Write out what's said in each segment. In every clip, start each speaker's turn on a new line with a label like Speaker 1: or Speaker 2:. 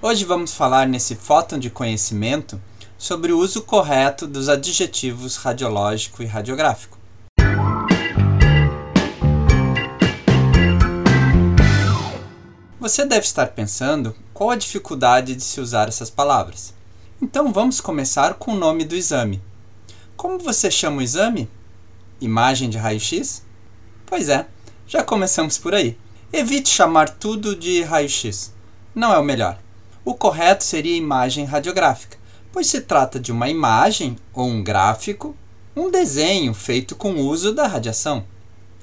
Speaker 1: Hoje vamos falar nesse fóton de conhecimento sobre o uso correto dos adjetivos radiológico e radiográfico. Você deve estar pensando qual a dificuldade de se usar essas palavras. Então vamos começar com o nome do exame. Como você chama o exame? Imagem de raio-x? Pois é, já começamos por aí. Evite chamar tudo de raio-x. Não é o melhor. O correto seria imagem radiográfica, pois se trata de uma imagem ou um gráfico, um desenho feito com o uso da radiação.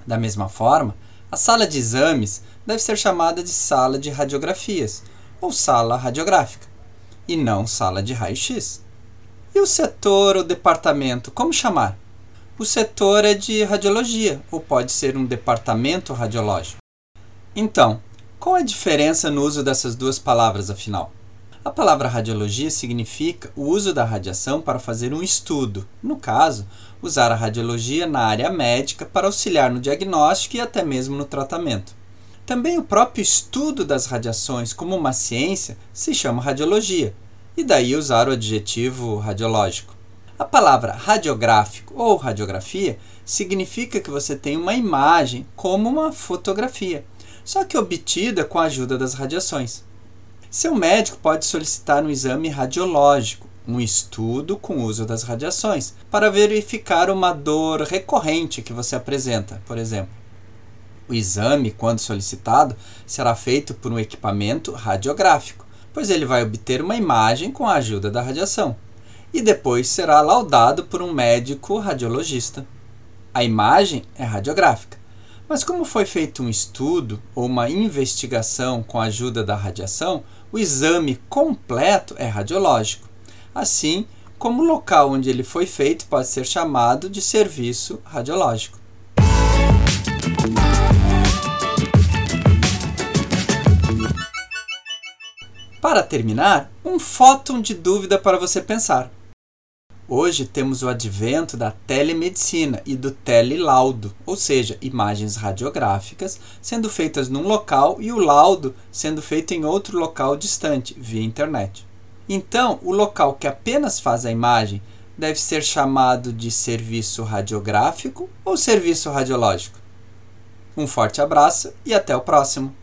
Speaker 1: Da mesma forma, a sala de exames deve ser chamada de sala de radiografias ou sala radiográfica, e não sala de raio-x. E o setor ou departamento, como chamar? O setor é de radiologia, ou pode ser um departamento radiológico. Então, qual a diferença no uso dessas duas palavras, afinal? A palavra radiologia significa o uso da radiação para fazer um estudo, no caso, usar a radiologia na área médica para auxiliar no diagnóstico e até mesmo no tratamento. Também o próprio estudo das radiações como uma ciência se chama radiologia, e daí usar o adjetivo radiológico. A palavra radiográfico ou radiografia significa que você tem uma imagem como uma fotografia, só que obtida com a ajuda das radiações. Seu médico pode solicitar um exame radiológico, um estudo com uso das radiações, para verificar uma dor recorrente que você apresenta, por exemplo. O exame, quando solicitado, será feito por um equipamento radiográfico, pois ele vai obter uma imagem com a ajuda da radiação, e depois será laudado por um médico radiologista. A imagem é radiográfica, mas como foi feito um estudo ou uma investigação com a ajuda da radiação, o exame completo é radiológico. Assim, como o local onde ele foi feito pode ser chamado de serviço radiológico. Para terminar, um fóton de dúvida para você pensar. Hoje temos o advento da telemedicina e do telelaudo, ou seja, imagens radiográficas sendo feitas num local e o laudo sendo feito em outro local distante, via internet. Então, o local que apenas faz a imagem deve ser chamado de serviço radiográfico ou serviço radiológico. Um forte abraço e até o próximo!